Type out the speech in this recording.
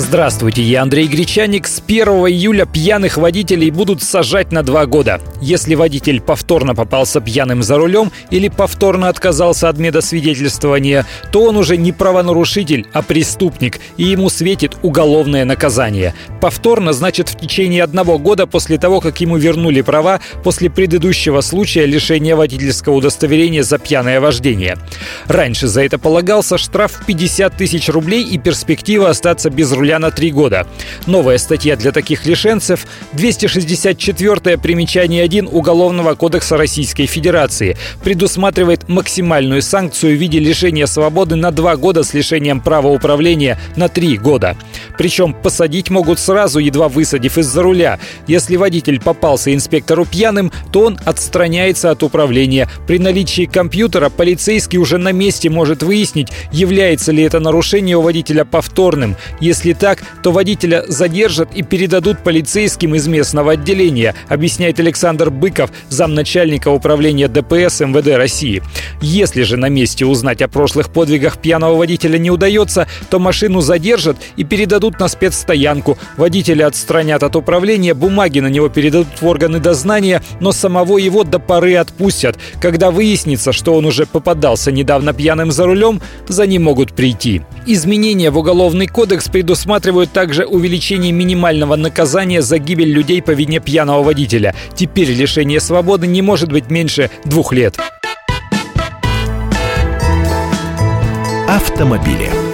Здравствуйте, я Андрей Гречаник. С 1 июля пьяных водителей будут сажать на два года. Если водитель повторно попался пьяным за рулем или повторно отказался от медосвидетельствования, то он уже не правонарушитель, а преступник, и ему светит уголовное наказание. Повторно значит в течение одного года после того, как ему вернули права после предыдущего случая лишения водительского удостоверения за пьяное вождение. Раньше за это полагался штраф в 50 тысяч рублей и перспектива остаться без руля на три года. Новая статья для таких лишенцев – 264 примечание 1 Уголовного кодекса Российской Федерации предусматривает максимальную санкцию в виде лишения свободы на два года с лишением права управления на три года. Причем посадить могут сразу, едва высадив из-за руля. Если водитель попался инспектору пьяным, то он отстраняется от управления. При наличии компьютера полицейский уже на месте может выяснить, является ли это нарушение у водителя повторным. Если так, то водителя задержат и передадут полицейским из местного отделения, объясняет Александр Быков, замначальника управления ДПС МВД России. Если же на месте узнать о прошлых подвигах пьяного водителя не удается, то машину задержат и передадут на спецстоянку. Водителя отстранят от управления, бумаги на него передадут в органы дознания, но самого его до поры отпустят. Когда выяснится, что он уже попадался недавно пьяным за рулем, за ним могут прийти. Изменения в Уголовный кодекс предусматривают также увеличение минимального наказания за гибель людей по вине пьяного водителя. Теперь лишение свободы не может быть меньше двух лет. Автомобили.